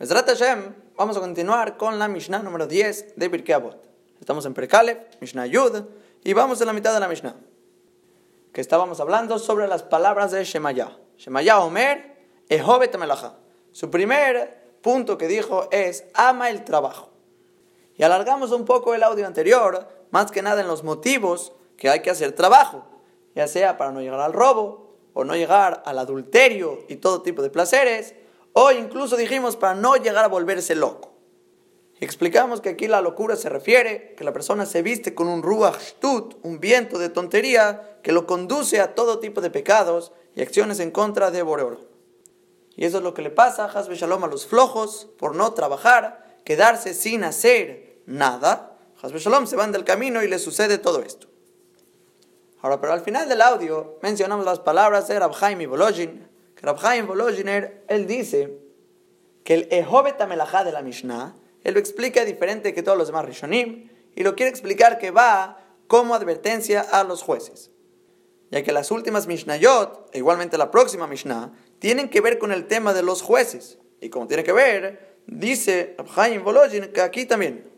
Mesrat Hashem, vamos a continuar con la Mishnah número 10 de Pirkei Avot. Estamos en Perkalev, Mishnah Yud, y vamos a la mitad de la Mishnah. Que estábamos hablando sobre las palabras de Shemaya. Shemaya Omer, Ehobet Melacha. Su primer punto que dijo es, ama el trabajo. Y alargamos un poco el audio anterior, más que nada en los motivos que hay que hacer trabajo, ya sea para no llegar al robo, o no llegar al adulterio y todo tipo de placeres, o incluso dijimos para no llegar a volverse loco. Explicamos que aquí la locura se refiere que la persona se viste con un ruach un viento de tontería que lo conduce a todo tipo de pecados y acciones en contra de Boreoro. Y eso es lo que le pasa a Hasbe Shalom a los flojos por no trabajar, quedarse sin hacer nada. Hasbe Shalom se van del camino y le sucede todo esto. Ahora, pero al final del audio mencionamos las palabras de Rabhaim y Bolojin, Rabhaim Volozhiner, él dice que el Ehobet Amelajá de la Mishnah, él lo explica diferente que todos los demás Rishonim, y lo quiere explicar que va como advertencia a los jueces. Ya que las últimas Mishnayot, e igualmente la próxima Mishnah, tienen que ver con el tema de los jueces. Y como tiene que ver, dice Rabhaim Volozhin que aquí también.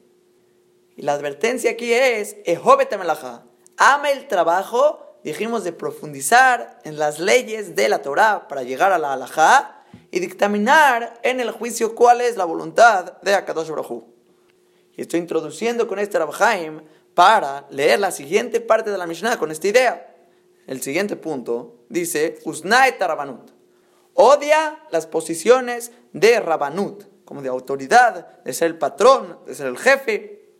Y la advertencia aquí es, Ehobet Amelajá, ama el trabajo dijimos de profundizar en las leyes de la Torah para llegar a la halajá y dictaminar en el juicio cuál es la voluntad de Akadosh Baruj Y estoy introduciendo con este Rabhaim para leer la siguiente parte de la Mishnah con esta idea. El siguiente punto dice, Usnaet Rabanut. Odia las posiciones de Rabanut, como de autoridad, de ser el patrón, de ser el jefe.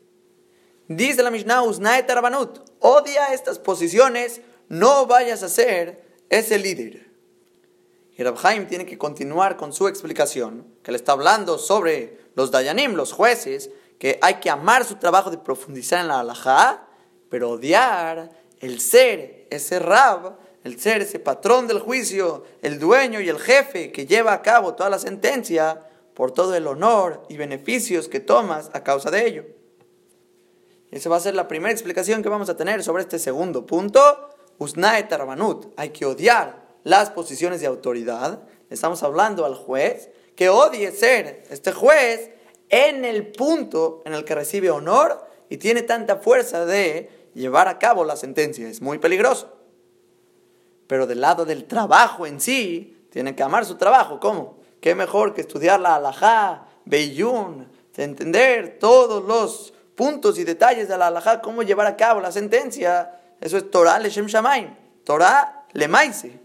Dice la Mishnah, Usnaet Rabanut. Odia estas posiciones no vayas a ser ese líder. Y Rabhaim tiene que continuar con su explicación, que le está hablando sobre los Dayanim, los jueces, que hay que amar su trabajo de profundizar en la halajá, pero odiar el ser ese rab, el ser ese patrón del juicio, el dueño y el jefe que lleva a cabo toda la sentencia por todo el honor y beneficios que tomas a causa de ello. Esa va a ser la primera explicación que vamos a tener sobre este segundo punto Usnae Tarabanut, hay que odiar las posiciones de autoridad. Estamos hablando al juez que odie ser este juez en el punto en el que recibe honor y tiene tanta fuerza de llevar a cabo la sentencia. Es muy peligroso. Pero del lado del trabajo en sí, tiene que amar su trabajo. ¿Cómo? ¿Qué mejor que estudiar la halajá, Beiyun, de entender todos los puntos y detalles de la halajá, cómo llevar a cabo la sentencia? Eso es Torah Leshem Shamaim. Torah Lemaise.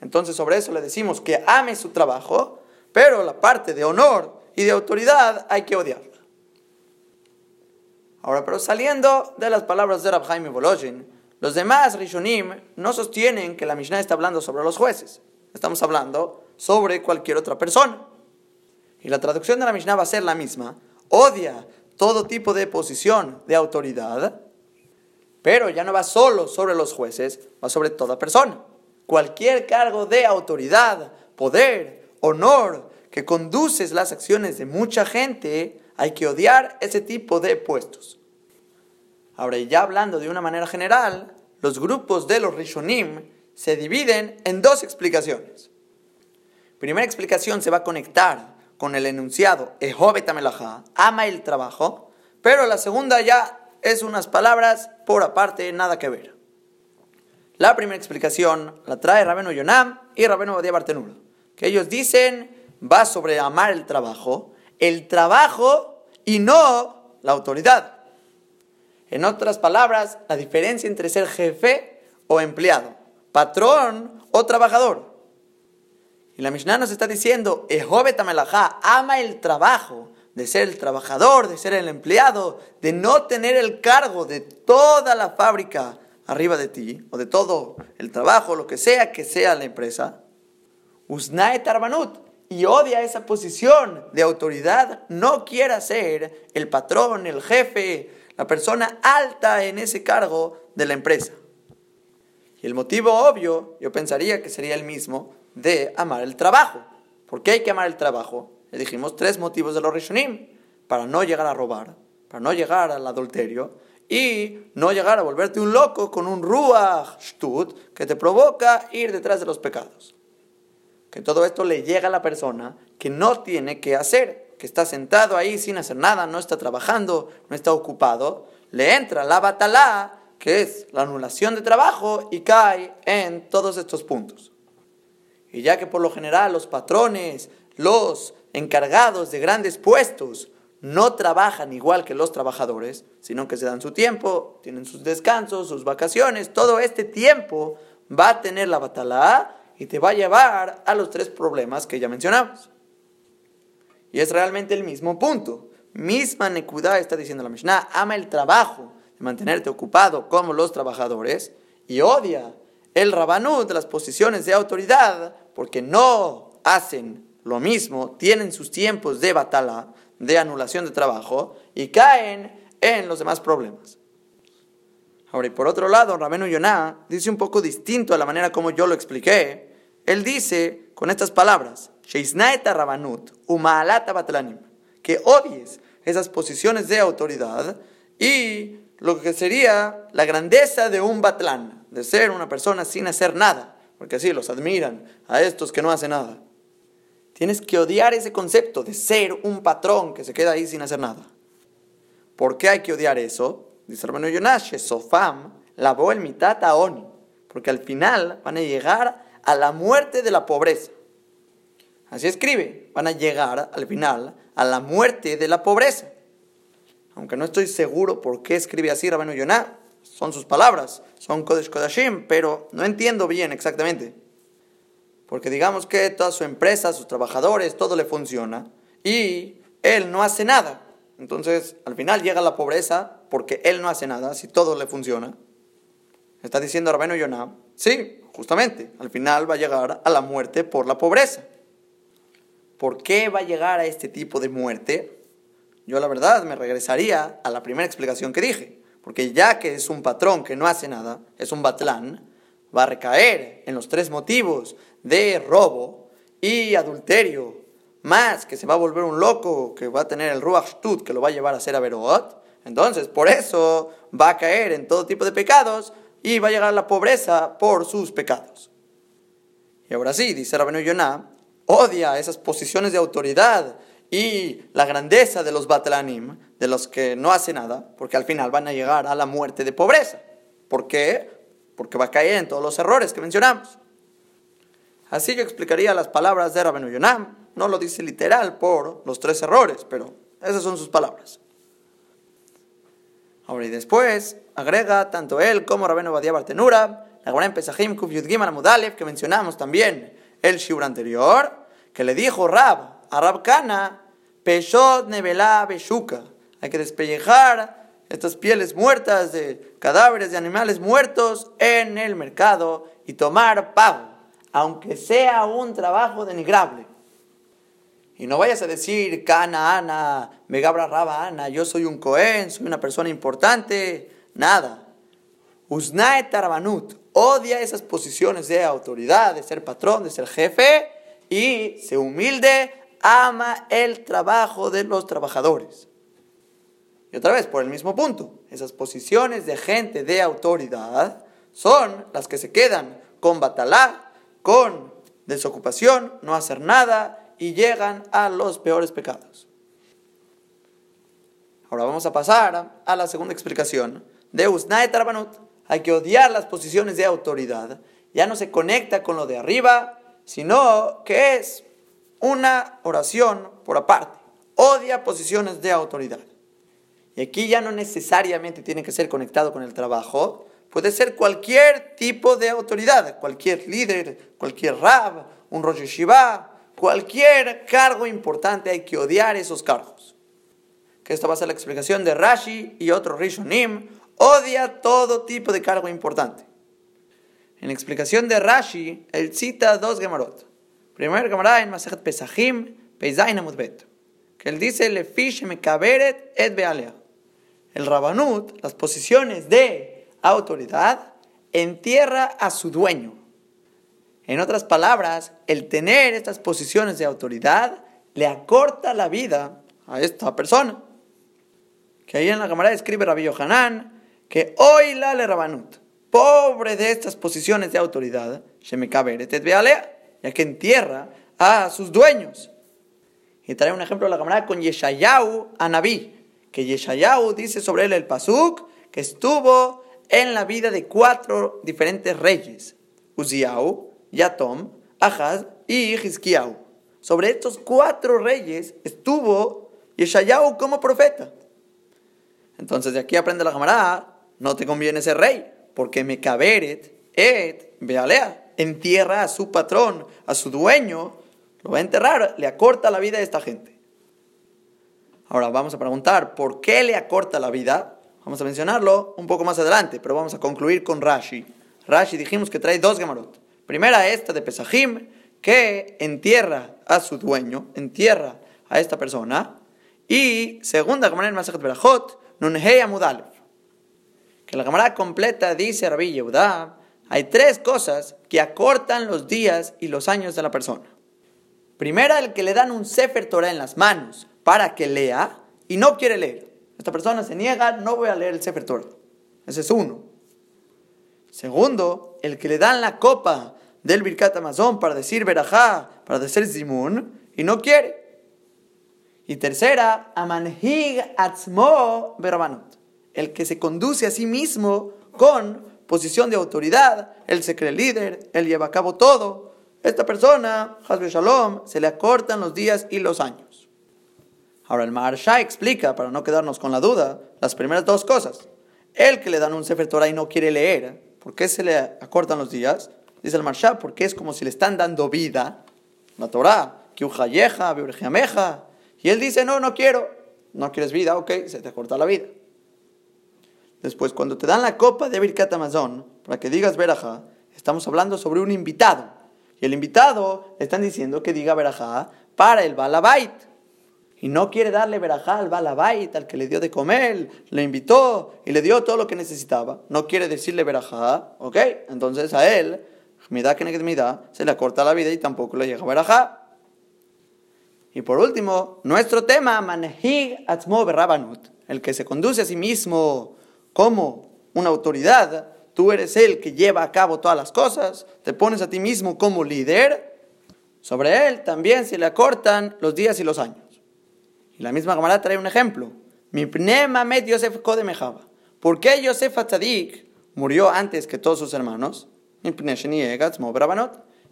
Entonces sobre eso le decimos que ame su trabajo, pero la parte de honor y de autoridad hay que odiarla. Ahora, pero saliendo de las palabras de Rab y Volozhin, los demás Rishonim no sostienen que la Mishnah está hablando sobre los jueces. Estamos hablando sobre cualquier otra persona. Y la traducción de la Mishnah va a ser la misma. Odia todo tipo de posición de autoridad pero ya no va solo sobre los jueces, va sobre toda persona. Cualquier cargo de autoridad, poder, honor, que conduces las acciones de mucha gente, hay que odiar ese tipo de puestos. Ahora, ya hablando de una manera general, los grupos de los Rishonim se dividen en dos explicaciones. Primera explicación se va a conectar con el enunciado Ehobet ama el trabajo, pero la segunda ya es unas palabras por aparte, nada que ver. La primera explicación la trae Rabeno Yonam y Rabeno Badia Bartenura, que ellos dicen va sobre amar el trabajo, el trabajo y no la autoridad. En otras palabras, la diferencia entre ser jefe o empleado, patrón o trabajador. Y la Mishnah nos está diciendo, ama el trabajo de ser el trabajador, de ser el empleado, de no tener el cargo de toda la fábrica arriba de ti, o de todo el trabajo, lo que sea que sea la empresa, Usnae Tarbanut, y odia esa posición de autoridad, no quiera ser el patrón, el jefe, la persona alta en ese cargo de la empresa. Y el motivo obvio, yo pensaría que sería el mismo, de amar el trabajo. ¿Por qué hay que amar el trabajo? Le dijimos tres motivos de los Rishonim. Para no llegar a robar, para no llegar al adulterio y no llegar a volverte un loco con un ruach shtut que te provoca ir detrás de los pecados. Que todo esto le llega a la persona que no tiene que hacer, que está sentado ahí sin hacer nada, no está trabajando, no está ocupado, le entra la batalá, que es la anulación de trabajo, y cae en todos estos puntos. Y ya que por lo general los patrones, los encargados de grandes puestos, no trabajan igual que los trabajadores, sino que se dan su tiempo, tienen sus descansos, sus vacaciones, todo este tiempo va a tener la batalá y te va a llevar a los tres problemas que ya mencionamos. Y es realmente el mismo punto. Misma Nekudá está diciendo la Mishnah, ama el trabajo, de mantenerte ocupado como los trabajadores, y odia el rabanut las posiciones de autoridad, porque no hacen lo mismo, tienen sus tiempos de batalla, de anulación de trabajo y caen en los demás problemas. Ahora, y por otro lado, Rabenu Yonah dice un poco distinto a la manera como yo lo expliqué. Él dice con estas palabras, Rabanut, Batlanim, que odies esas posiciones de autoridad y lo que sería la grandeza de un batlán, de ser una persona sin hacer nada, porque así los admiran a estos que no hacen nada. Tienes que odiar ese concepto de ser un patrón que se queda ahí sin hacer nada. ¿Por qué hay que odiar eso? Dice hermano Yonash, Sofam lavó el mitad a Oni, porque al final van a llegar a la muerte de la pobreza. Así escribe, van a llegar al final a la muerte de la pobreza. Aunque no estoy seguro por qué escribe así Rabenu Yonah, son sus palabras, son Kodesh Kodashim, pero no entiendo bien exactamente. Porque digamos que toda su empresa, sus trabajadores, todo le funciona y él no hace nada. Entonces, al final llega la pobreza porque él no hace nada, si todo le funciona. Está diciendo Rabeno Yonah, sí, justamente, al final va a llegar a la muerte por la pobreza. ¿Por qué va a llegar a este tipo de muerte? Yo la verdad me regresaría a la primera explicación que dije, porque ya que es un patrón que no hace nada, es un batlán, va a recaer en los tres motivos de robo y adulterio, más que se va a volver un loco, que va a tener el Ruach Tut, que lo va a llevar a ser Averot, entonces por eso va a caer en todo tipo de pecados y va a llegar a la pobreza por sus pecados. Y ahora sí, dice Rabenu Yonah, odia esas posiciones de autoridad y la grandeza de los Batlanim, de los que no hacen nada, porque al final van a llegar a la muerte de pobreza. ¿Por qué? Porque va a caer en todos los errores que mencionamos. Así yo explicaría las palabras de Rabenu Yonam. No lo dice literal por los tres errores, pero esas son sus palabras. Ahora y después agrega tanto él como Rabenu Badia Bartenura, la Gemara Pesachim Kuf Yud que mencionamos también el shiur anterior, que le dijo Rab a Rab Kana, Peshot Beshuka. Hay que despellejar estas pieles muertas de cadáveres de animales muertos en el mercado y tomar pago aunque sea un trabajo denigrable. Y no vayas a decir, Cana, Ana, Megabra Raba, Ana, yo soy un Cohen, soy una persona importante. Nada. Usnae Tarabanut odia esas posiciones de autoridad, de ser patrón, de ser jefe, y se humilde, ama el trabajo de los trabajadores. Y otra vez, por el mismo punto, esas posiciones de gente de autoridad son las que se quedan con Batalá, con desocupación, no hacer nada y llegan a los peores pecados. Ahora vamos a pasar a la segunda explicación de Usnae Tarbanut. Hay que odiar las posiciones de autoridad. Ya no se conecta con lo de arriba, sino que es una oración por aparte. Odia posiciones de autoridad. Y aquí ya no necesariamente tiene que ser conectado con el trabajo, Puede ser cualquier tipo de autoridad, cualquier líder, cualquier rab, un Rosh Shiva, cualquier cargo importante, hay que odiar esos cargos. Que esta va a ser la explicación de Rashi y otro Rishonim. Odia todo tipo de cargo importante. En la explicación de Rashi, él cita dos Gemarot. Primer Gemara en Masejet Pesachim, Peizain Amudbet. Que él dice, Lefish Mekaberet et Bealea. El Rabanut, las posiciones de autoridad entierra a su dueño. En otras palabras, el tener estas posiciones de autoridad le acorta la vida a esta persona. Que ahí en la cámara escribe Rabbi Yohanan que hoy la le rabanut, pobre de estas posiciones de autoridad, ya que entierra a sus dueños. Y trae un ejemplo de la camarada con Yeshayahu Anabí, que Yeshayahu dice sobre él el Pasuk, que estuvo en la vida de cuatro diferentes reyes, Uziyahu, Yatom, Ahaz y Hizkiyahu. Sobre estos cuatro reyes estuvo Yeshayahu como profeta. Entonces de aquí aprende la camarada, no te conviene ser rey, porque Mekaberet, Et, Bealea, entierra a su patrón, a su dueño, lo va a enterrar, le acorta la vida a esta gente. Ahora vamos a preguntar, ¿por qué le acorta la vida? Vamos a mencionarlo un poco más adelante, pero vamos a concluir con Rashi. Rashi dijimos que trae dos gamarot. Primera esta de Pesajim, que entierra a su dueño, entierra a esta persona. Y segunda Gemara en Masachet Berajot, Nunhei Amudalev. Que la Gemara completa dice Rabbi Yehuda, hay tres cosas que acortan los días y los años de la persona. Primera, el que le dan un Sefer Torah en las manos para que lea y no quiere leer. Esta persona se niega, no voy a leer el Sefer Torah. Ese es uno. Segundo, el que le dan la copa del Birkat Amazon para decir Berajá, para decir Zimun, y no quiere. Y tercera, Amanhig Atzmo Berabanot, el que se conduce a sí mismo con posición de autoridad, él se cree líder, él lleva a cabo todo. Esta persona, Hasbe Shalom, se le acortan los días y los años. Ahora el Maharsha explica, para no quedarnos con la duda, las primeras dos cosas. El que le dan un Sefer Torah y no quiere leer, ¿por qué se le acortan los días? Dice el Maharsha, porque es como si le están dando vida, la Torah, meja y él dice, no, no quiero, no quieres vida, ok, se te acorta la vida. Después, cuando te dan la copa de Birkat Amazon, para que digas Berajá, estamos hablando sobre un invitado. Y el invitado le están diciendo que diga Berajá para el Balabait. Y no quiere darle Berajá al Balabait, al que le dio de comer, le invitó y le dio todo lo que necesitaba. No quiere decirle Berajá, ¿ok? Entonces a él, se le corta la vida y tampoco le llega Berajá. Y por último, nuestro tema, Manhig Atzmo Berrabanut, el que se conduce a sí mismo como una autoridad, tú eres el que lleva a cabo todas las cosas, te pones a ti mismo como líder, sobre él también se le acortan los días y los años. La misma camarada trae un ejemplo. Mi pnema med Yosef Kodemejaba. ¿Por qué Yosef Atzadik murió antes que todos sus hermanos?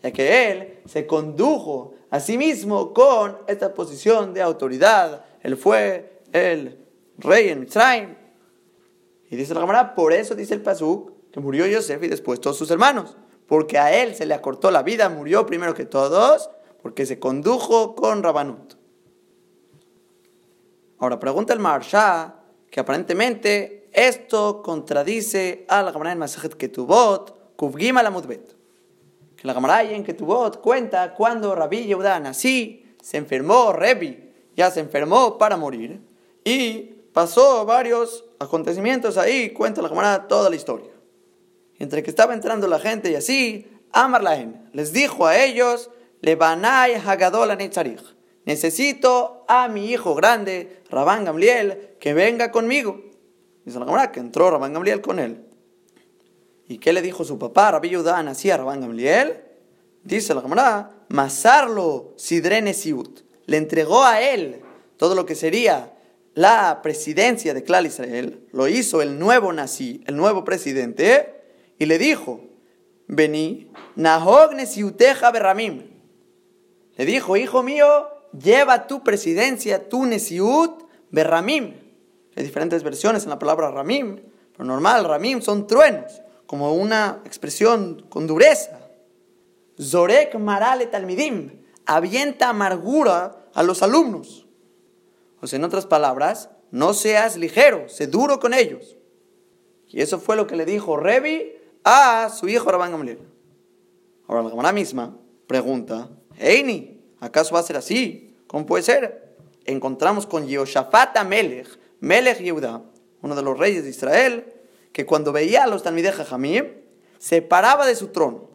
Ya que él se condujo a sí mismo con esta posición de autoridad. Él fue el rey en Mitzrayim. Y dice la cámara, por eso dice el Pasuk que murió Yosef y después todos sus hermanos. Porque a él se le acortó la vida, murió primero que todos, porque se condujo con Rabanut. Ahora pregunta el Maharsha que aparentemente esto contradice a la cámara en Masajet Ketubot, Kuvgim la Mudbet. Que la cámara en Ketubot cuenta cuando Rabbi Yehuda nací, se enfermó, Rebi ya se enfermó para morir, y pasó varios acontecimientos ahí, cuenta la camarada toda la historia. Entre que estaba entrando la gente y así, Amar les dijo a ellos, Lebanai Hagadol necesito a mi hijo grande, Rabán Gamliel, que venga conmigo. Dice la camarada que entró Rabán Gamliel con él. ¿Y qué le dijo su papá, Rabbi Yudán, así a Rabán Gamliel? Dice la camarada, Masarlo Sidrene Siut. Le entregó a él todo lo que sería la presidencia de Clal Israel, lo hizo el nuevo nací, el nuevo presidente, y le dijo, vení, Nahog Nesiuteja Berramim. Le dijo, hijo mío, lleva tu presidencia, tu Nesiut Berramim. Hay diferentes versiones en la palabra Ramim, pero normal, Ramim son truenos, como una expresión con dureza. Zorek Marale Talmidim, avienta amargura a los alumnos. O sea, en otras palabras, no seas ligero, sé duro con ellos. Y eso fue lo que le dijo Revi a su hijo Rabán Gamliel. Ahora la misma pregunta, Eini, ¿acaso va a ser así? ¿Cómo puede ser? Encontramos con Yehoshaphat Melech, Melech Yehuda, uno de los reyes de Israel, que cuando veía a los Talmideh Jajamim, se paraba de su trono.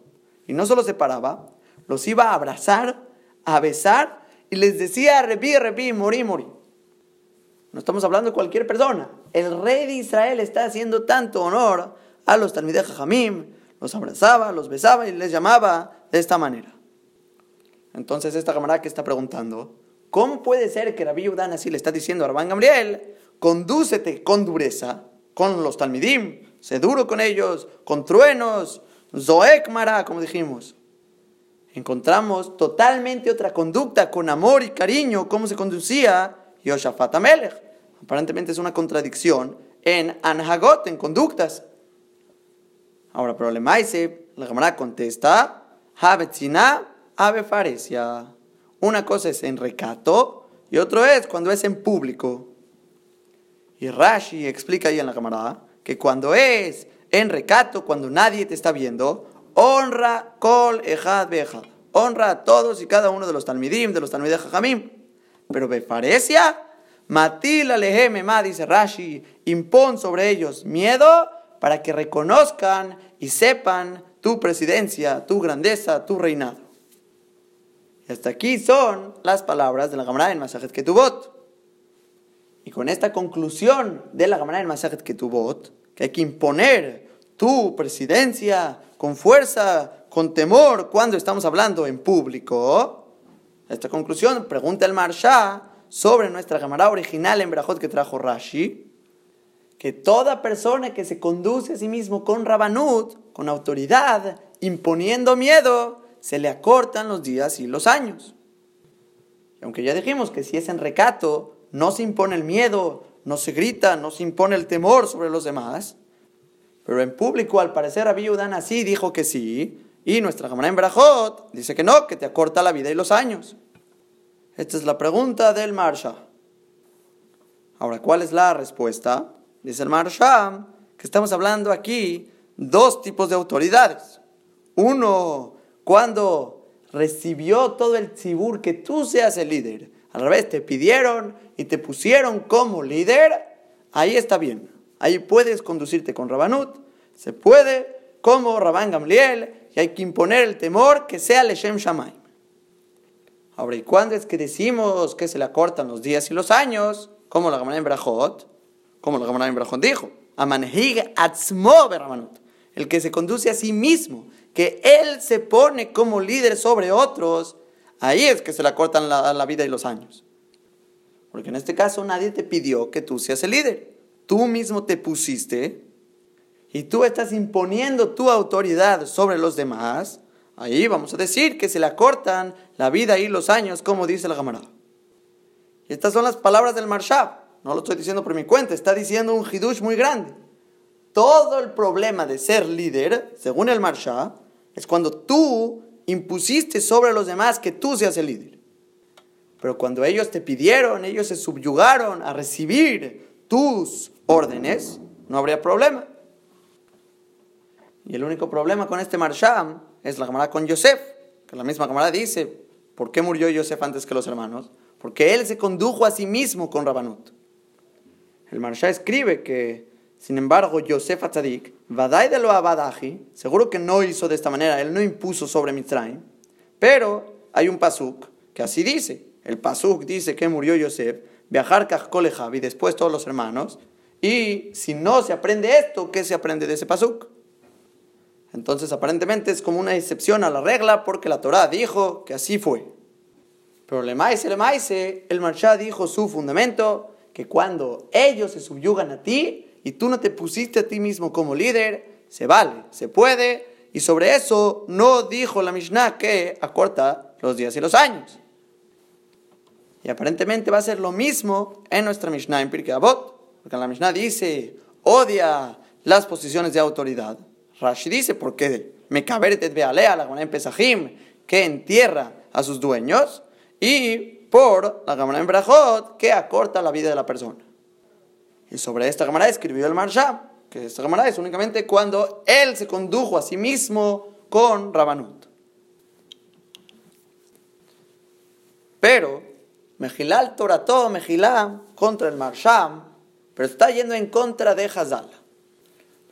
Y no solo se paraba, los iba a abrazar, a besar, y les decía, repí, repí, morí, morí. No estamos hablando de cualquier persona. El rey de Israel está haciendo tanto honor a los Talmideh Jamim, los abrazaba, los besaba y les llamaba de esta manera. Entonces esta camarada que está preguntando, ¿cómo puede ser que Rabbi Udan así le está diciendo a Rabban Gamliel, condúcete con dureza con los talmidim, sé duro con ellos, con truenos, zoekmara, como dijimos? Encontramos totalmente otra conducta, con amor y cariño, cómo se conducía Yoshafat Amelech. Aparentemente es una contradicción en Anhagot, en conductas. Ahora, problema ese, la Gemara contesta, Ave Faresia. Una cosa es en recato y otro es cuando es en público. Y Rashi explica ahí en la camarada que cuando es en recato, cuando nadie te está viendo, honra kol ejad beja. Honra a todos y cada uno de los talmidim, de los talmidim jajamim. Pero befaresia, matila lehemema, dice Rashi, impon sobre ellos miedo para que reconozcan y sepan tu presidencia, tu grandeza, tu reinado. Y hasta aquí son las palabras de la Gemara en Masajet Ketubot. Y con esta conclusión de la Gemara en Masajet Ketubot, que hay que imponer tu presidencia con fuerza, con temor, cuando estamos hablando en público, esta conclusión pregunta el Marsha sobre nuestra Gemara original en Berajot que trajo Rashi, que toda persona que se conduce a sí mismo con Rabanut, con autoridad, imponiendo miedo, se le acortan los días y los años. Y aunque ya dijimos que si es en recato, no se impone el miedo, no se grita, no se impone el temor sobre los demás, pero en público, al parecer, Rabbi Udana así dijo que sí, y nuestra Gemara en Brajot dice que no, que te acorta la vida y los años. Esta es la pregunta del Marsha. Ahora, ¿cuál es la respuesta? Dice el Marsha que estamos hablando aquí dos tipos de autoridades. Uno, cuando recibió todo el tzibur que tú seas el líder. Al revés, te pidieron y te pusieron como líder. Ahí está bien. Ahí puedes conducirte con Rabanut. Se puede como Rabán Gamliel. Y hay que imponer el temor que sea Leshem Shamaim. Ahora, ¿y cuándo es que decimos que se le acortan los días y los años? Como la Gamara en Brajot. Como la Gamara en Brajot dijo. Amanhig atzmo beramanut el que se conduce a sí mismo, que él se pone como líder sobre otros, ahí es que se le cortan la, vida y los años. Porque en este caso nadie te pidió que tú seas el líder. Tú mismo te pusiste y tú estás imponiendo tu autoridad sobre los demás. Ahí vamos a decir que se le cortan la vida y los años, como dice la camarada. Y estas son las palabras del Marshab. No lo estoy diciendo por mi cuenta, está diciendo un hidush muy grande. Todo el problema de ser líder, según el Marsha, es cuando tú impusiste sobre los demás que tú seas el líder. Pero cuando ellos te pidieron, ellos se subyugaron a recibir tus órdenes, no habría problema. Y el único problema con este Marsham es la camarada con Yosef, que la misma camarada dice, ¿por qué murió Yosef antes que los hermanos? Porque él se condujo a sí mismo con Rabanut. El Marsha escribe que sin embargo, Yosef Atzadik, Vadai de lo Abadaji, seguro que no hizo de esta manera, él no impuso sobre Mitzrayim, pero hay un pasuk que así dice. El pasuk dice que murió Yosef, viajar y después todos los hermanos, y si no se aprende esto, ¿qué se aprende de ese pasuk? Entonces, aparentemente es como una excepción a la regla porque la Torah dijo que así fue. Pero le maise, le maise, el Marshá dijo su fundamento, que cuando ellos se subyugan a ti, y tú no te pusiste a ti mismo como líder, se vale, se puede. Y sobre eso no dijo la Mishnah que acorta los días y los años. Y aparentemente va a ser lo mismo en nuestra Mishnah en Pirkei Avot, porque la Mishnah dice, odia las posiciones de autoridad. Rashi dice, porque me ve alea la en Pesajim, que entierra a sus dueños, y por la Gamana en Brajot, que acorta la vida de la persona. Y sobre esta Gemara escribió el Marsha, que esta Gemara es únicamente cuando él se condujo a sí mismo con Rabanut. Pero, Mejilal Torató, Mejilá, contra el Marsha, pero está yendo en contra de Hazal.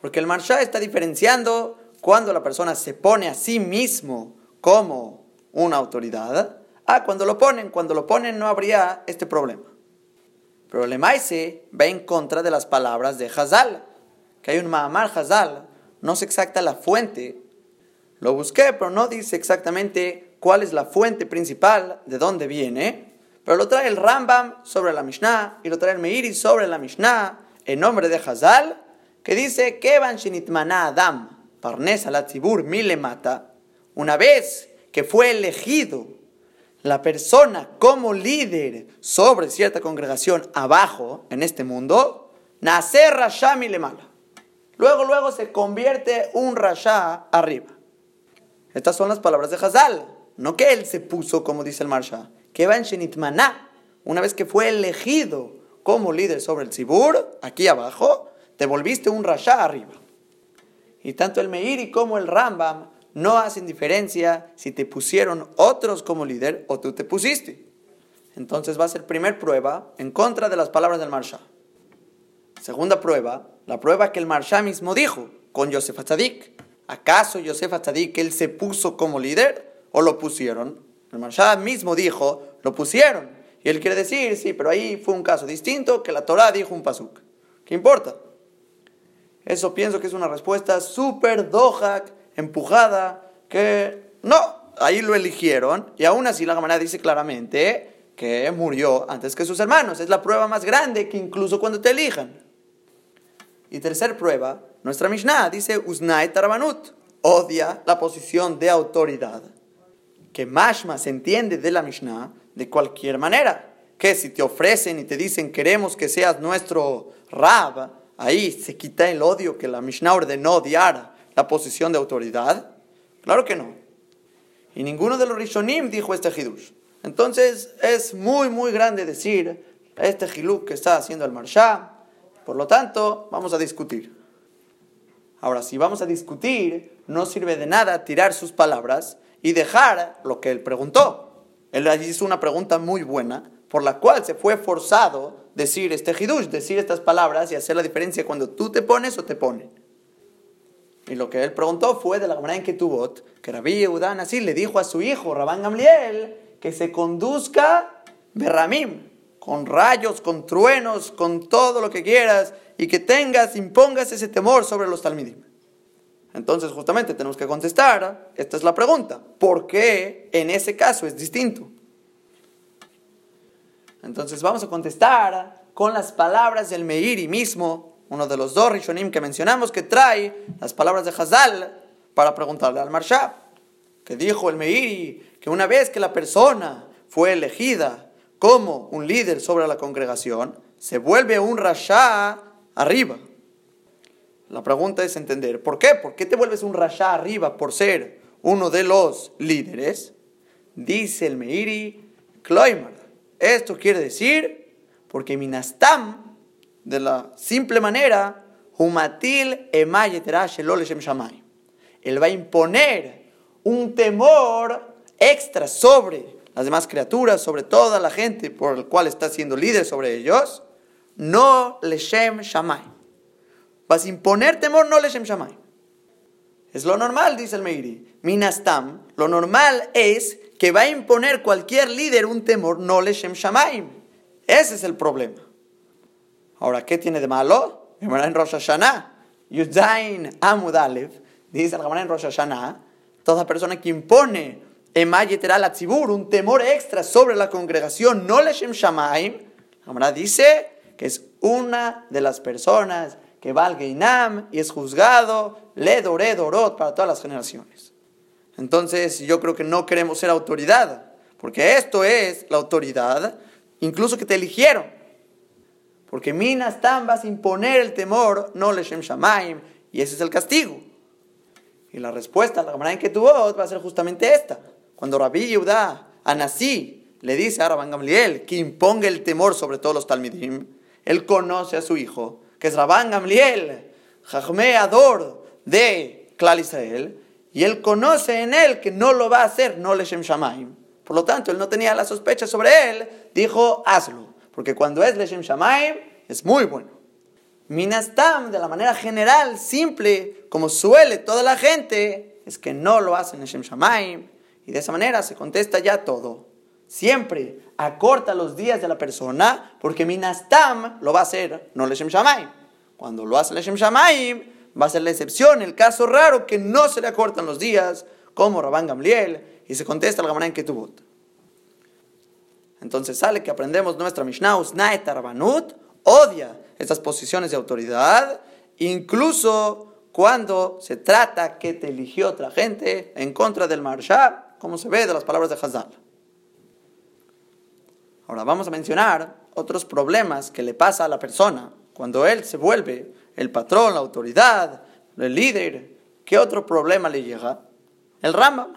Porque el Marsha está diferenciando cuando la persona se pone a sí mismo como una autoridad, a cuando lo ponen. Cuando lo ponen no habría este problema. Pero Lemaise va en contra de las palabras de Hazal, que hay un Mahamar Hazal, no sé exacta la fuente. Lo busqué, pero no dice exactamente cuál es la fuente principal, de dónde viene. Pero lo trae el Rambam sobre la Mishnah y lo trae el Meiri sobre la Mishnah en nombre de Hazal, que dice que Van Adam, Parnesa la Mile Mata, una vez que fue elegido la persona como líder sobre cierta congregación abajo en este mundo, nacer Rasha Mala. Luego, luego se convierte un Rasha arriba. Estas son las palabras de Hazal. No que él se puso, como dice el Marsha, que va en Shenitmaná, una vez que fue elegido como líder sobre el Sibur, aquí abajo, te volviste un Rasha arriba. Y tanto el Meiri como el Rambam no hacen diferencia si te pusieron otros como líder o tú te pusiste. Entonces va a ser primer prueba en contra de las palabras del Marsha. Segunda prueba, la prueba que el Marsha mismo dijo con Yosef Atzadik. ¿Acaso Yosef Atzadik él se puso como líder o lo pusieron? El Marsha mismo dijo, lo pusieron. Y él quiere decir, sí, pero ahí fue un caso distinto que la Torah dijo un pasuk. ¿Qué importa? Eso pienso que es una respuesta súper dojak empujada, que no, ahí lo eligieron y aún así la Gemara dice claramente que murió antes que sus hermanos. Es la prueba más grande que incluso cuando te elijan. Y tercer prueba, nuestra Mishnah dice Usnai Tarabanut, odia la posición de autoridad. Que Mashma se entiende de la Mishnah de cualquier manera. Que si te ofrecen y te dicen queremos que seas nuestro Rab, ahí se quita el odio que la Mishnah ordenó odiar la posición de autoridad? Claro que no. Y ninguno de los Rishonim dijo este Hidush. Entonces es muy, muy grande decir este Hiluk que está haciendo el Marsha. Por lo tanto, vamos a discutir. Ahora, si vamos a discutir, no sirve de nada tirar sus palabras y dejar lo que él preguntó. Él hizo una pregunta muy buena, por la cual se fue forzado decir este Hidush, decir estas palabras y hacer la diferencia cuando tú te pones o te ponen. Y lo que él preguntó fue de la manera en que tuvo, que Rabbi Yehudan así le dijo a su hijo, Rabán Gamliel, que se conduzca Berramim, con rayos, con truenos, con todo lo que quieras, y que tengas, impongas ese temor sobre los talmidim. Entonces, justamente tenemos que contestar, esta es la pregunta, ¿por qué en ese caso es distinto? Entonces vamos a contestar con las palabras del Meiri mismo, uno de los dos Rishonim que mencionamos, que trae las palabras de Hazal para preguntarle al Marsha, que dijo el Meiri que una vez que la persona fue elegida como un líder sobre la congregación, se vuelve un Rasha arriba. La pregunta es entender, ¿por qué? ¿Por qué te vuelves un Rasha arriba por ser uno de los líderes? Dice el Meiri, Kloimar. Esto quiere decir, porque Minastam de la simple manera, Humatil Él va a imponer un temor extra sobre las demás criaturas, sobre toda la gente por el cual está siendo líder sobre ellos. No Leshem Shamay. Vas a imponer temor, no Leshem Shamay. Es lo normal, dice el Meiri. Minastam, lo normal es que va a imponer cualquier líder un temor, no Leshem Shamayim. Ese es el problema. Ahora, ¿qué tiene de malo? En Rosh Hashanah, Yudain Amud dice la en Rosh Hashanah, toda persona que impone Emayeteral Atzibur, un temor extra sobre la congregación, no Leshem Shamaim, la dice que es una de las personas que va al Geinam y es juzgado, le doré dorot para todas las generaciones. Entonces, yo creo que no queremos ser autoridad, porque esto es la autoridad, incluso que te eligieron. Porque minas tan vas a imponer el temor, no le shem shamaim, y ese es el castigo. Y la respuesta, la manera en que tuvo, va a ser justamente esta. Cuando Rabbi Yehuda, Anasí, le dice a Rabban Gamliel que imponga el temor sobre todos los talmidim, él conoce a su hijo, que es Rabban Gamliel, Jajme Ador de Klal Israel, y él conoce en él que no lo va a hacer, no le shem shamaim. Por lo tanto, él no tenía la sospecha sobre él, dijo, hazlo. Porque cuando es Leshem Shamaim, es muy bueno. Minastam, de la manera general, simple, como suele toda la gente, es que no lo hacen Leshem Shamaim. Y de esa manera se contesta ya todo. Siempre acorta los días de la persona, porque Minastam lo va a hacer, no Leshem Shamaim. Cuando lo hace Leshem Shamaim, va a ser la excepción, el caso raro que no se le acortan los días, como Rabban Gamliel, y se contesta manera en que tuvo. Entonces sale que aprendemos nuestra Mishnah, Usnaet Rabanut, odia estas posiciones de autoridad, incluso cuando se trata que te eligió otra gente en contra del Marshal, como se ve de las palabras de Hazal. Ahora vamos a mencionar otros problemas que le pasa a la persona cuando él se vuelve el patrón, la autoridad, el líder. ¿Qué otro problema le llega? El Rambam.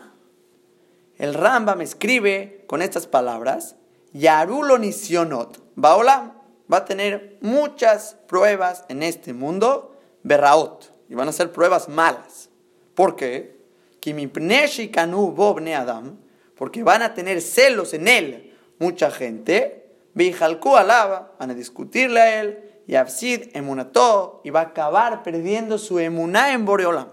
El Rambam escribe con estas palabras, Yarulo Nisionot, Baolam, va a tener muchas pruebas en este mundo, Berraot, y van a ser pruebas malas. ¿Por qué? Adam, porque van a tener celos en él mucha gente, Bijalku alaba, van a discutirle a él, y Absid emunató, y va a acabar perdiendo su emuná en Boreolam.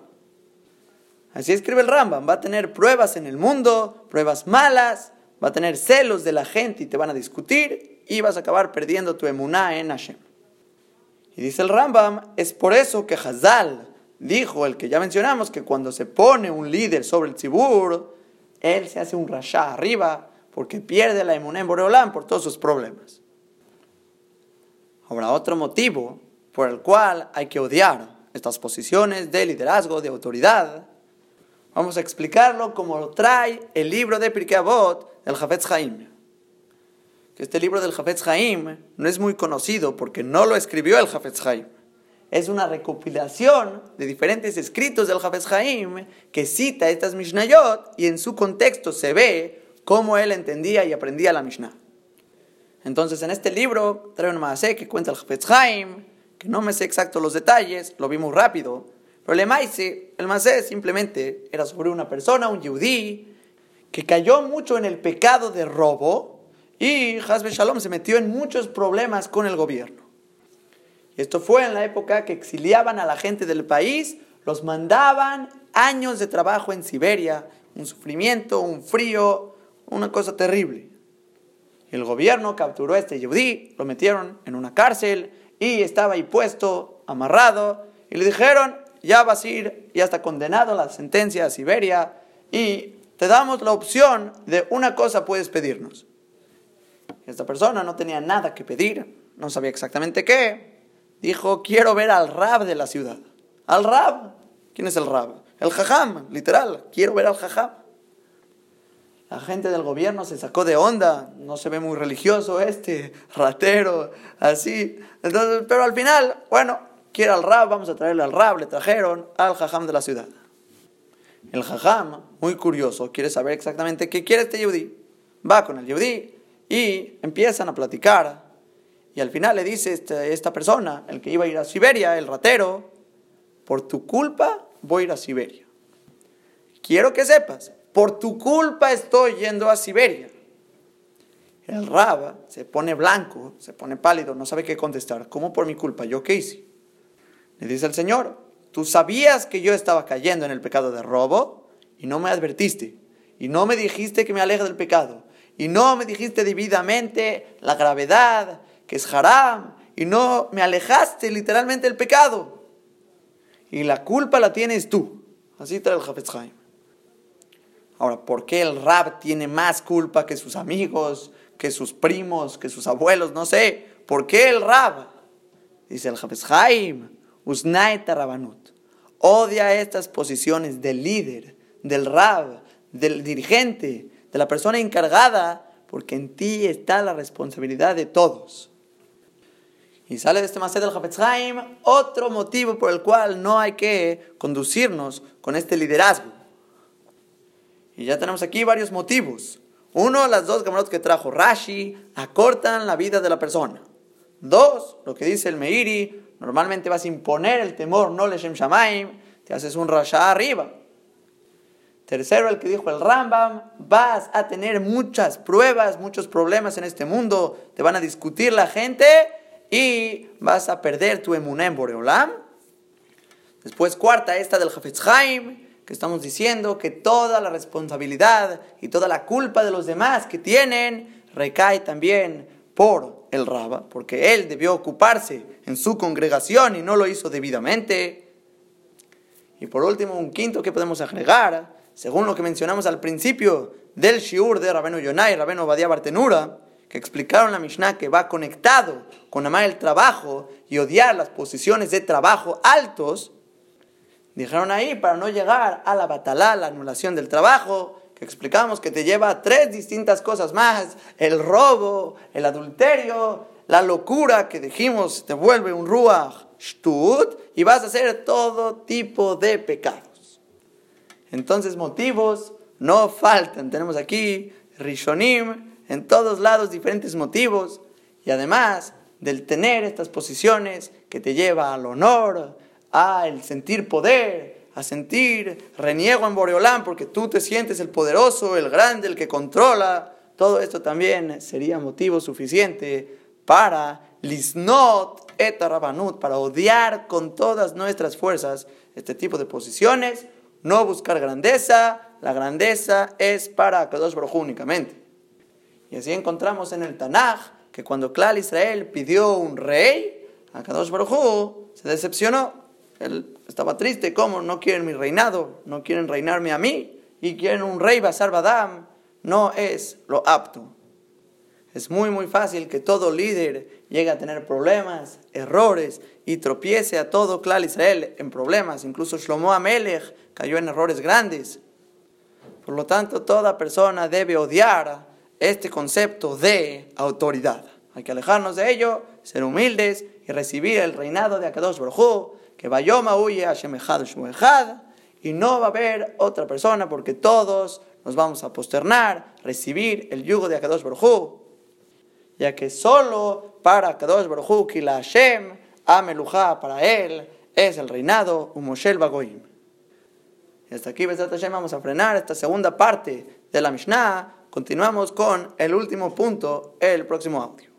Así escribe el Rambam, va a tener pruebas en el mundo, pruebas malas, va a tener celos de la gente y te van a discutir, y vas a acabar perdiendo tu emuná en Hashem. Y dice el Rambam, es por eso que Hazal dijo, el que ya mencionamos, que cuando se pone un líder sobre el tzibur, él se hace un rasha arriba, porque pierde la emuná en Boreolam por todos sus problemas. Ahora, otro motivo por el cual hay que odiar estas posiciones de liderazgo, de autoridad, vamos a explicarlo como lo trae el libro de Pirkei Avot del Jafetz Haim. Que este libro del Jafetz Haim no es muy conocido porque no lo escribió el Jafetz Haim. Es una recopilación de diferentes escritos del Jafetz Haim que cita estas Mishnayot y en su contexto se ve cómo él entendía y aprendía la Mishnah. Entonces, en este libro trae un maasé que cuenta el Jafetz Haim, que no me sé exacto los detalles, lo vi muy rápido, pero el maasé simplemente era sobre una persona, un yudí, que cayó mucho en el pecado de robo y Hasbe Shalom se metió en muchos problemas con el gobierno. Esto fue en la época que exiliaban a la gente del país, los mandaban años de trabajo en Siberia, un sufrimiento, un frío, una cosa terrible. El gobierno capturó a este yudí, lo metieron en una cárcel y estaba ahí puesto, amarrado, y le dijeron, ya vas a ir, ya está condenado a la sentencia a Siberia, y te damos la opción de una cosa puedes pedirnos. Esta persona no tenía nada que pedir, no sabía exactamente qué. Dijo, quiero ver al rab de la ciudad. ¿Al rab? ¿Quién es el rab? El jajam, literal, quiero ver al jajam. La gente del gobierno se sacó de onda, no se ve muy religioso este, ratero, así. Entonces, pero al final, bueno, quiere al rab, vamos a traerle al rab, le trajeron al jajam de la ciudad. El jajam, muy curioso, quiere saber exactamente qué quiere este yudí. Va con el yudí y empiezan a platicar. Y al final le dice este, esta persona, el que iba a ir a Siberia, el ratero, por tu culpa voy a ir a Siberia. Quiero que sepas, por tu culpa estoy yendo a Siberia. El Raba se pone blanco, se pone pálido, no sabe qué contestar. ¿Cómo por mi culpa? ¿Yo qué hice? Le dice el Señor, tú sabías que yo estaba cayendo en el pecado de robo y no me advertiste. Y no me dijiste que me aleje del pecado. Y no me dijiste debidamente la gravedad, que es haram. Y no me alejaste literalmente del pecado. Y la culpa la tienes tú. Así trae el Jafetz Ahora, ¿por qué el rab tiene más culpa que sus amigos, que sus primos, que sus abuelos? No sé. ¿Por qué el rab? Dice el Haim, Rabanut. Odia estas posiciones del líder, del rab, del dirigente, de la persona encargada, porque en ti está la responsabilidad de todos. Y sale de este macet del Jafetz Haim otro motivo por el cual no hay que conducirnos con este liderazgo. Y ya tenemos aquí varios motivos. Uno, las dos gamarot que trajo Rashi acortan la vida de la persona. Dos, lo que dice el Meiri, normalmente vas a imponer el temor, no le Shem Shamaim, te haces un Rasha arriba. Tercero, el que dijo el Rambam, vas a tener muchas pruebas, muchos problemas en este mundo, te van a discutir la gente y vas a perder tu emuné en Boreolam. Después, cuarta, esta del Hafetz Haim, que estamos diciendo que toda la responsabilidad y toda la culpa de los demás que tienen recae también por el Raba, porque él debió ocuparse en su congregación y no lo hizo debidamente. Y por último, un quinto que podemos agregar, según lo que mencionamos al principio del Shiur de Rabeno Yonai, Rabeno Badia Bartenura, que explicaron la Mishnah que va conectado con amar el trabajo y odiar las posiciones de trabajo altos, dijeron ahí para no llegar a la batalá, la anulación del trabajo, explicamos que te lleva a tres distintas cosas más, el robo, el adulterio, la locura que dijimos te vuelve un ruach shtut y vas a hacer todo tipo de pecados. Entonces motivos no faltan. Tenemos aquí Rishonim, en todos lados diferentes motivos y además del tener estas posiciones que te lleva al honor, al sentir poder, a sentir reniego en Boreolán porque tú te sientes el poderoso, el grande, el que controla. Todo esto también sería motivo suficiente para lisnot et rabanut, para odiar con todas nuestras fuerzas este tipo de posiciones, no buscar grandeza, la grandeza es para Kadosh Baruj únicamente. Y así encontramos en el Tanaj que cuando Clal Israel pidió un rey, a Kadosh Baruj se decepcionó. Él estaba triste, ¿cómo? No quieren mi reinado, no quieren reinarme a mí y quieren un rey Basar Badam. No es lo apto. Es muy muy fácil que todo líder llegue a tener problemas, errores y tropiece a todo Clal Israel en problemas. Incluso Shlomo Amelech cayó en errores grandes. Por lo tanto, toda persona debe odiar este concepto de autoridad. Hay que alejarnos de ello, ser humildes y recibir el reinado de Akadosh Baruj que Bayoma huye a Shemechad y no va a haber otra persona porque todos nos vamos a posternar, recibir el yugo de Akadosh Baruj ya que solo para Kadosh Baruj y la Hashem, Ameluja para él, es el reinado Umoshel Bagoim. Y hasta aquí, Besat Hashem, vamos a frenar esta segunda parte de la Mishnah. Continuamos con el último punto, el próximo audio.